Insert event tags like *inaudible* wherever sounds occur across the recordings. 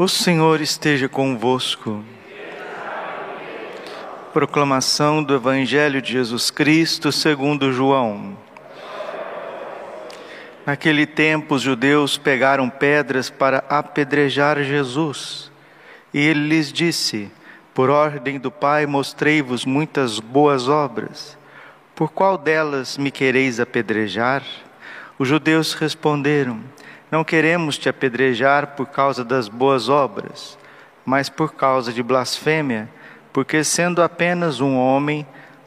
O Senhor esteja convosco. Proclamação do Evangelho de Jesus Cristo segundo João. Naquele tempo, os judeus pegaram pedras para apedrejar Jesus. E ele lhes disse: Por ordem do Pai, mostrei-vos muitas boas obras. Por qual delas me quereis apedrejar? Os judeus responderam: não queremos te apedrejar por causa das boas obras, mas por causa de blasfêmia, porque sendo apenas um homem,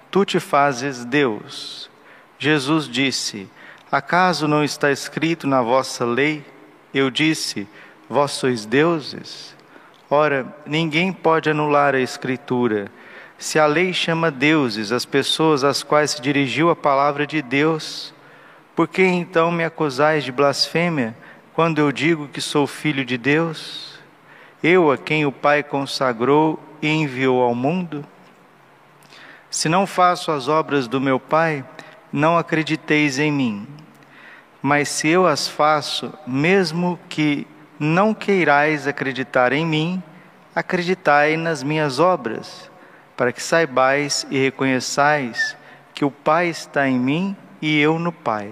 tu te fazes Deus. Jesus disse: Acaso não está escrito na vossa lei? Eu disse: Vós sois deuses? Ora, ninguém pode anular a Escritura. Se a lei chama deuses as pessoas às quais se dirigiu a palavra de Deus, por que então me acusais de blasfêmia? Quando eu digo que sou filho de Deus, eu a quem o Pai consagrou e enviou ao mundo? Se não faço as obras do meu Pai, não acrediteis em mim. Mas se eu as faço, mesmo que não queirais acreditar em mim, acreditai nas minhas obras, para que saibais e reconheçais que o Pai está em mim e eu no Pai.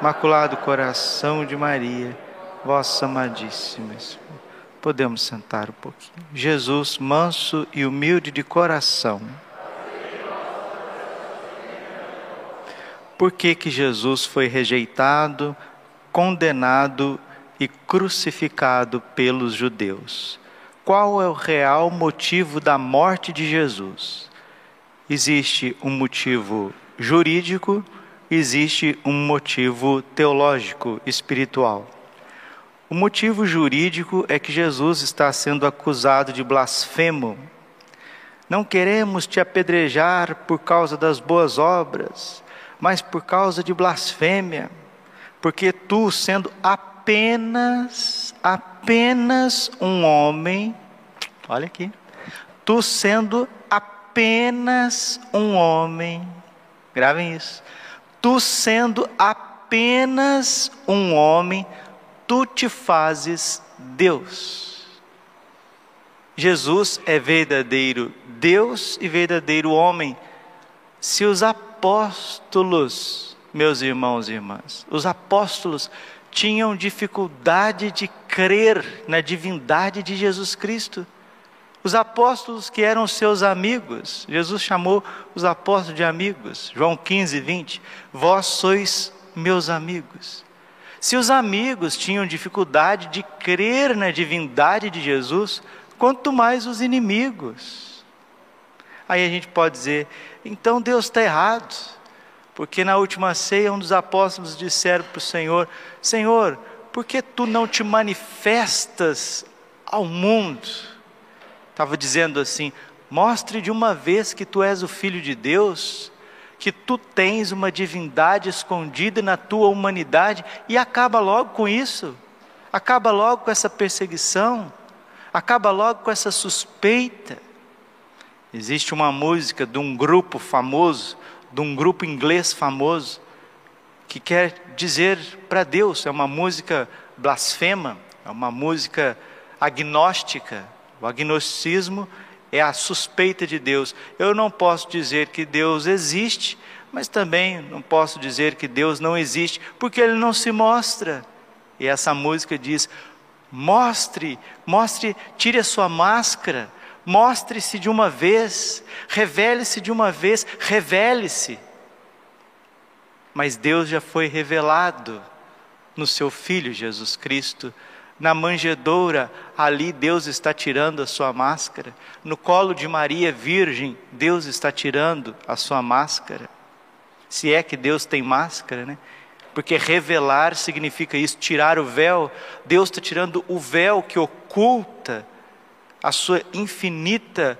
Imaculado Coração de Maria, vossa amadíssima. Podemos sentar um pouquinho. Jesus, manso e humilde de coração. Por que, que Jesus foi rejeitado, condenado e crucificado pelos judeus? Qual é o real motivo da morte de Jesus? Existe um motivo jurídico existe um motivo teológico, espiritual. O motivo jurídico é que Jesus está sendo acusado de blasfemo. Não queremos te apedrejar por causa das boas obras, mas por causa de blasfêmia, porque tu, sendo apenas, apenas um homem, olha aqui, tu sendo apenas um homem, gravem isso, tu sendo apenas um homem, tu te fazes Deus. Jesus é verdadeiro Deus e verdadeiro homem. Se os apóstolos, meus irmãos e irmãs, os apóstolos tinham dificuldade de crer na divindade de Jesus Cristo, os apóstolos que eram seus amigos, Jesus chamou os apóstolos de amigos, João 15, 20. Vós sois meus amigos. Se os amigos tinham dificuldade de crer na divindade de Jesus, quanto mais os inimigos. Aí a gente pode dizer, então Deus está errado, porque na última ceia um dos apóstolos disseram para o Senhor: Senhor, por que tu não te manifestas ao mundo? Estava dizendo assim: mostre de uma vez que tu és o filho de Deus, que tu tens uma divindade escondida na tua humanidade e acaba logo com isso. Acaba logo com essa perseguição, acaba logo com essa suspeita. Existe uma música de um grupo famoso, de um grupo inglês famoso, que quer dizer para Deus, é uma música blasfema, é uma música agnóstica, o agnosticismo é a suspeita de Deus. Eu não posso dizer que Deus existe, mas também não posso dizer que Deus não existe, porque Ele não se mostra. E essa música diz: Mostre, mostre, tire a sua máscara, mostre-se de uma vez, revele-se de uma vez, revele-se. Mas Deus já foi revelado no seu Filho Jesus Cristo. Na manjedoura, ali Deus está tirando a sua máscara. No colo de Maria Virgem, Deus está tirando a sua máscara. Se é que Deus tem máscara, né? porque revelar significa isso, tirar o véu. Deus está tirando o véu que oculta a sua infinita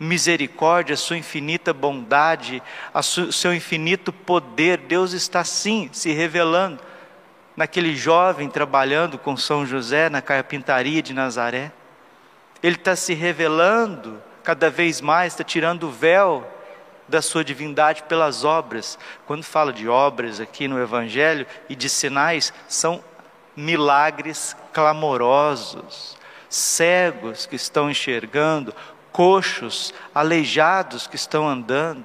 misericórdia, a sua infinita bondade, o seu infinito poder. Deus está sim se revelando naquele jovem trabalhando com São José na carpintaria de Nazaré. Ele está se revelando cada vez mais, está tirando o véu da sua divindade pelas obras. Quando fala de obras aqui no Evangelho e de sinais, são milagres clamorosos, cegos que estão enxergando, coxos, aleijados que estão andando,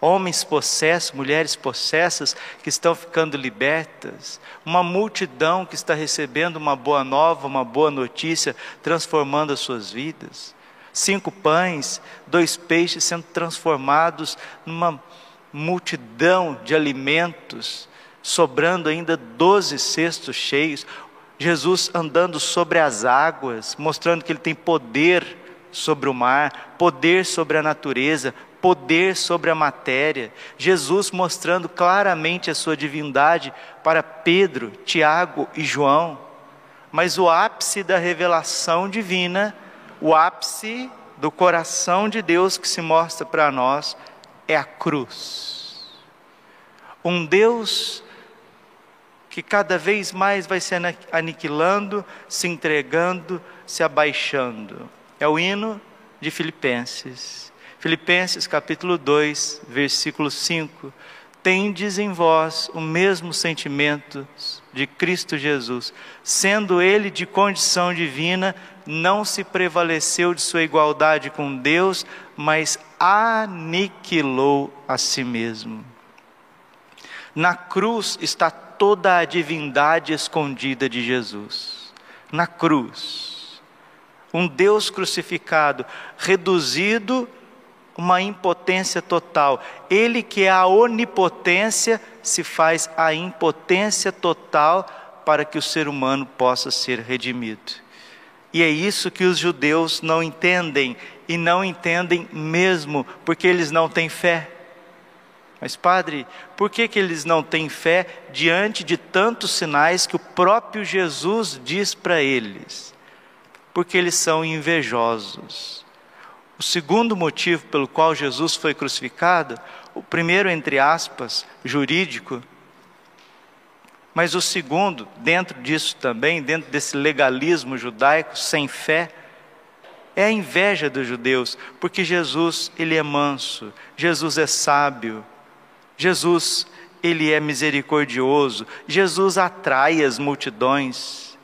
homens possessos, mulheres possessas que estão ficando libertas, uma multidão que está recebendo uma boa nova, uma boa notícia, transformando as suas vidas cinco pães, dois peixes sendo transformados numa multidão de alimentos, sobrando ainda doze cestos cheios. Jesus andando sobre as águas, mostrando que ele tem poder sobre o mar, poder sobre a natureza, poder sobre a matéria. Jesus mostrando claramente a sua divindade para Pedro, Tiago e João. Mas o ápice da revelação divina o ápice do coração de Deus que se mostra para nós é a cruz. Um Deus que cada vez mais vai se aniquilando, se entregando, se abaixando. É o hino de Filipenses. Filipenses capítulo 2, versículo 5. Tendes em vós o mesmo sentimento de Cristo Jesus, sendo ele de condição divina, não se prevaleceu de sua igualdade com Deus, mas aniquilou a si mesmo. Na cruz está toda a divindade escondida de Jesus. Na cruz. Um Deus crucificado, reduzido uma impotência total. Ele que é a onipotência se faz a impotência total para que o ser humano possa ser redimido. E é isso que os judeus não entendem, e não entendem mesmo, porque eles não têm fé. Mas, padre, por que, que eles não têm fé diante de tantos sinais que o próprio Jesus diz para eles? Porque eles são invejosos. O segundo motivo pelo qual Jesus foi crucificado, o primeiro, entre aspas, jurídico, mas o segundo, dentro disso também, dentro desse legalismo judaico sem fé, é a inveja dos judeus, porque Jesus, ele é manso, Jesus é sábio, Jesus, ele é misericordioso, Jesus atrai as multidões,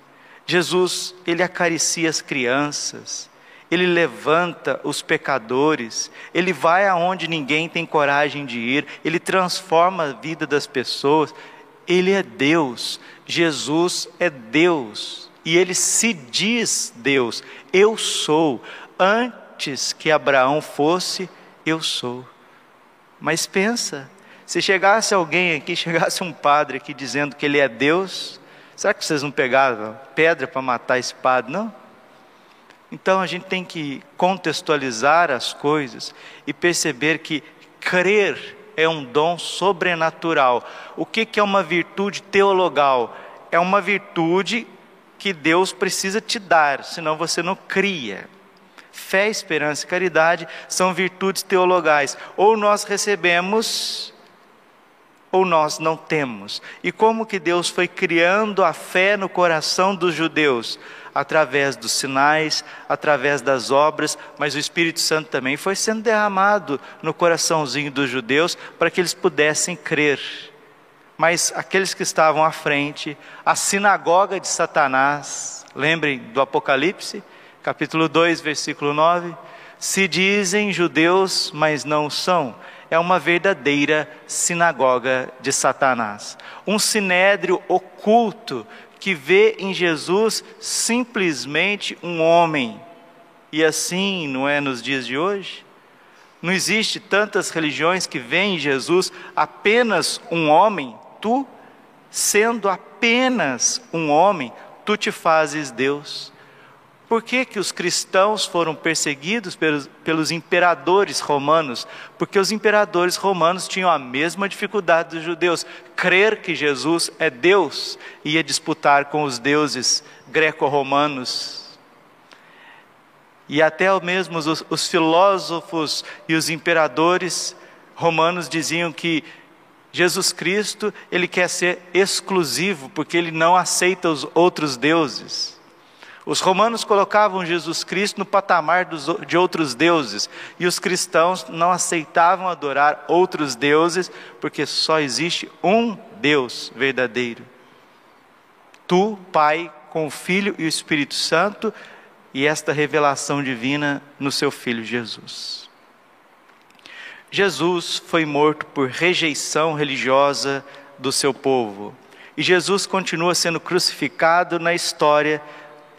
Jesus, ele acaricia as crianças, ele levanta os pecadores, ele vai aonde ninguém tem coragem de ir, ele transforma a vida das pessoas, ele é Deus, Jesus é Deus, e ele se diz Deus. Eu sou. Antes que Abraão fosse, eu sou. Mas pensa, se chegasse alguém aqui, *laughs* chegasse um padre aqui dizendo que ele é Deus, será que vocês não pegaram pedra para matar esse padre? Não? Então a gente tem que contextualizar as coisas e perceber que crer é um dom sobrenatural. O que, que é uma virtude teologal? É uma virtude que Deus precisa te dar, senão você não cria. Fé, esperança e caridade são virtudes teologais. Ou nós recebemos, ou nós não temos. E como que Deus foi criando a fé no coração dos judeus? Através dos sinais, através das obras, mas o Espírito Santo também foi sendo derramado no coraçãozinho dos judeus para que eles pudessem crer. Mas aqueles que estavam à frente, a sinagoga de Satanás, lembrem do Apocalipse, capítulo 2, versículo 9: se dizem judeus, mas não são, é uma verdadeira sinagoga de Satanás. Um sinédrio oculto que vê em Jesus simplesmente um homem. E assim não é nos dias de hoje? Não existe tantas religiões que veem em Jesus apenas um homem, tu, sendo apenas um homem, tu te fazes Deus. Por que, que os cristãos foram perseguidos pelos, pelos imperadores romanos? Porque os imperadores romanos tinham a mesma dificuldade dos judeus, crer que Jesus é Deus, ia disputar com os deuses greco-romanos. E até mesmo os, os filósofos e os imperadores romanos diziam que Jesus Cristo, ele quer ser exclusivo, porque ele não aceita os outros deuses. Os romanos colocavam Jesus Cristo no patamar dos, de outros deuses, e os cristãos não aceitavam adorar outros deuses, porque só existe um Deus verdadeiro. Tu, Pai, com o Filho e o Espírito Santo, e esta revelação divina no seu Filho Jesus. Jesus foi morto por rejeição religiosa do seu povo. E Jesus continua sendo crucificado na história,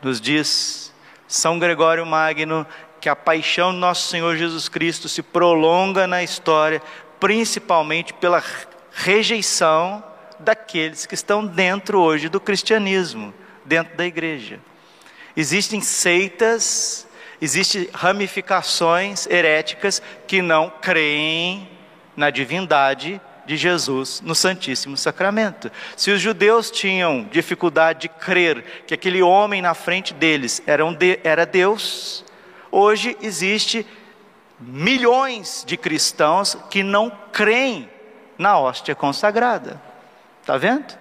nos diz São Gregório Magno que a paixão do nosso Senhor Jesus Cristo se prolonga na história, principalmente pela rejeição daqueles que estão dentro hoje do cristianismo, dentro da igreja. Existem seitas Existem ramificações heréticas que não creem na divindade de Jesus no Santíssimo Sacramento. Se os judeus tinham dificuldade de crer que aquele homem na frente deles era, um de, era Deus, hoje existe milhões de cristãos que não creem na hóstia consagrada. Está vendo?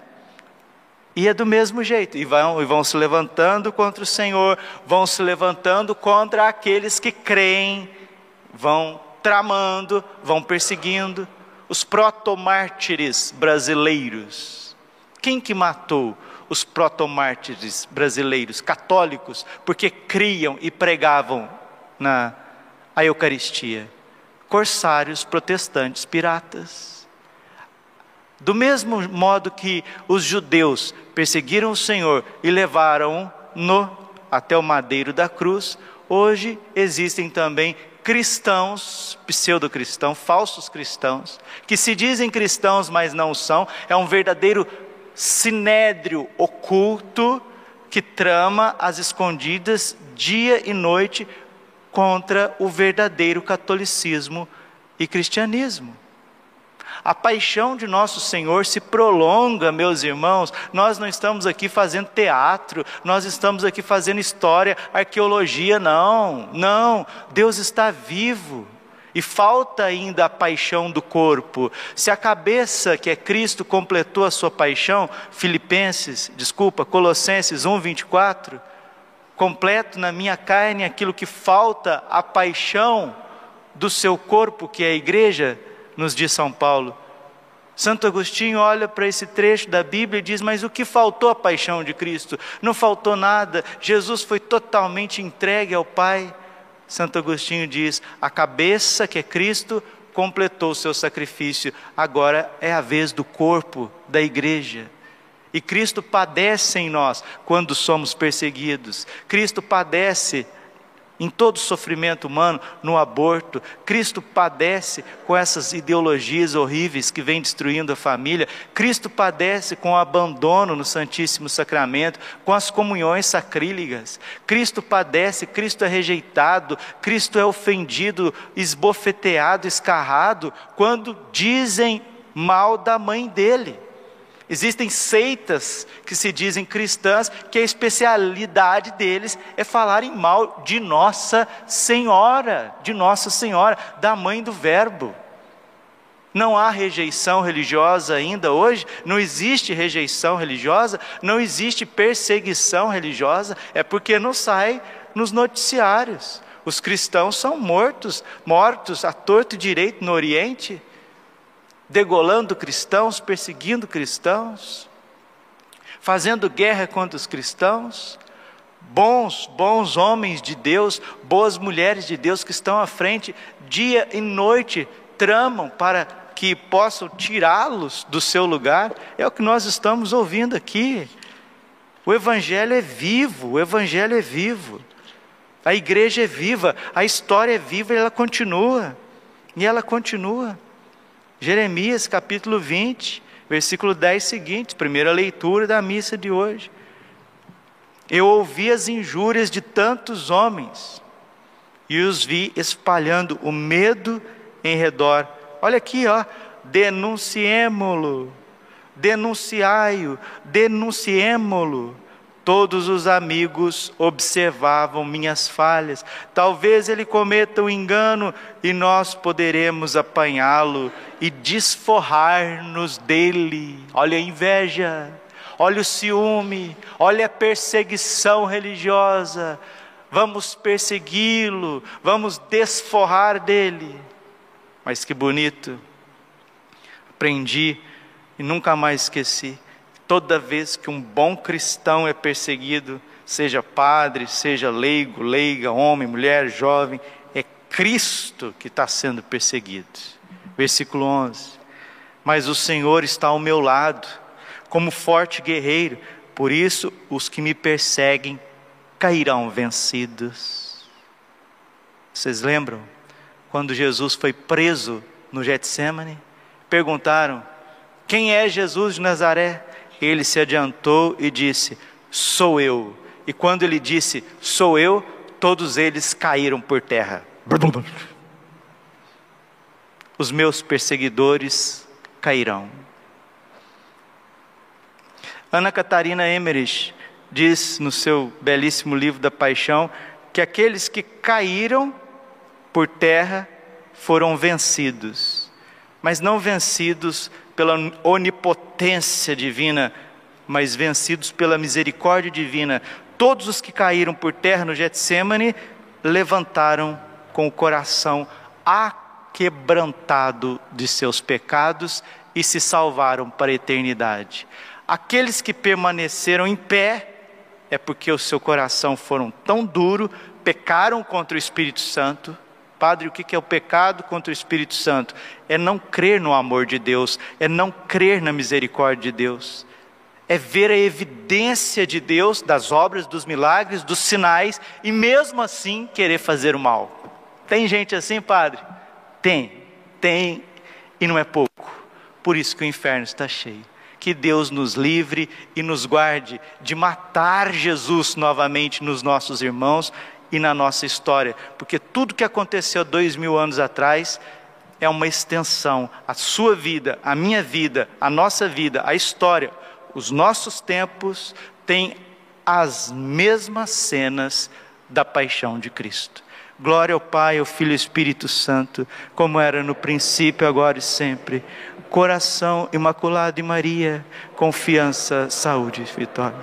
E é do mesmo jeito, e vão, e vão se levantando contra o Senhor, vão se levantando contra aqueles que creem, vão tramando, vão perseguindo. Os protomártires brasileiros. Quem que matou os protomártires brasileiros, católicos, porque criam e pregavam na a Eucaristia? Corsários protestantes piratas. Do mesmo modo que os judeus perseguiram o Senhor e levaram-no até o madeiro da cruz, hoje existem também cristãos, pseudo-cristãos, falsos cristãos, que se dizem cristãos, mas não são, é um verdadeiro sinédrio oculto que trama as escondidas dia e noite contra o verdadeiro catolicismo e cristianismo. A paixão de nosso Senhor se prolonga, meus irmãos. Nós não estamos aqui fazendo teatro, nós estamos aqui fazendo história, arqueologia, não, não. Deus está vivo. E falta ainda a paixão do corpo. Se a cabeça, que é Cristo, completou a sua paixão, Filipenses, desculpa, Colossenses 1, 24, completo na minha carne aquilo que falta, a paixão do seu corpo, que é a igreja, nos diz São Paulo. Santo Agostinho olha para esse trecho da Bíblia e diz: Mas o que faltou à paixão de Cristo? Não faltou nada, Jesus foi totalmente entregue ao Pai. Santo Agostinho diz: A cabeça, que é Cristo, completou o seu sacrifício, agora é a vez do corpo, da igreja. E Cristo padece em nós quando somos perseguidos, Cristo padece em todo sofrimento humano, no aborto. Cristo padece com essas ideologias horríveis que vêm destruindo a família. Cristo padece com o abandono no Santíssimo Sacramento, com as comunhões sacrílegas. Cristo padece, Cristo é rejeitado, Cristo é ofendido, esbofeteado, escarrado, quando dizem mal da mãe dele. Existem seitas que se dizem cristãs, que a especialidade deles é falarem mal de Nossa Senhora, de Nossa Senhora, da mãe do Verbo. Não há rejeição religiosa ainda hoje, não existe rejeição religiosa, não existe perseguição religiosa, é porque não sai nos noticiários. Os cristãos são mortos, mortos a torto e direito no Oriente degolando cristãos, perseguindo cristãos, fazendo guerra contra os cristãos. Bons, bons homens de Deus, boas mulheres de Deus que estão à frente dia e noite tramam para que possam tirá-los do seu lugar, é o que nós estamos ouvindo aqui. O Evangelho é vivo, o Evangelho é vivo. A igreja é viva, a história é viva e ela continua. E ela continua. Jeremias capítulo 20, versículo 10 seguinte, primeira leitura da missa de hoje. Eu ouvi as injúrias de tantos homens e os vi espalhando o medo em redor. Olha aqui, ó, denunciemo-lo, denunciai-o, denunciemo-lo. Todos os amigos observavam minhas falhas. Talvez ele cometa um engano e nós poderemos apanhá-lo e desforrar-nos dele. Olha a inveja, olha o ciúme, olha a perseguição religiosa. Vamos persegui-lo, vamos desforrar dele. Mas que bonito. Aprendi e nunca mais esqueci Toda vez que um bom cristão é perseguido, seja padre, seja leigo, leiga, homem, mulher, jovem, é Cristo que está sendo perseguido. Versículo 11: Mas o Senhor está ao meu lado, como forte guerreiro, por isso os que me perseguem cairão vencidos. Vocês lembram quando Jesus foi preso no Getsemane? Perguntaram: Quem é Jesus de Nazaré? Ele se adiantou e disse: Sou eu. E quando ele disse: Sou eu, todos eles caíram por terra. Os meus perseguidores cairão. Ana Catarina Emmerich diz no seu belíssimo livro da Paixão que aqueles que caíram por terra foram vencidos, mas não vencidos pela onipotência divina, mas vencidos pela misericórdia divina. Todos os que caíram por terra no Getsemane levantaram com o coração aquebrantado de seus pecados e se salvaram para a eternidade. Aqueles que permaneceram em pé é porque o seu coração foram tão duro, pecaram contra o Espírito Santo, Padre, o que é o pecado contra o Espírito Santo? É não crer no amor de Deus, é não crer na misericórdia de Deus, é ver a evidência de Deus, das obras, dos milagres, dos sinais, e mesmo assim querer fazer o mal. Tem gente assim, Padre? Tem, tem, e não é pouco. Por isso que o inferno está cheio. Que Deus nos livre e nos guarde de matar Jesus novamente nos nossos irmãos e na nossa história, porque tudo que aconteceu dois mil anos atrás é uma extensão. A sua vida, a minha vida, a nossa vida, a história, os nossos tempos têm as mesmas cenas da paixão de Cristo. Glória ao Pai, ao Filho e ao Espírito Santo, como era no princípio, agora e sempre. Coração imaculado de Maria, confiança, saúde e vitória.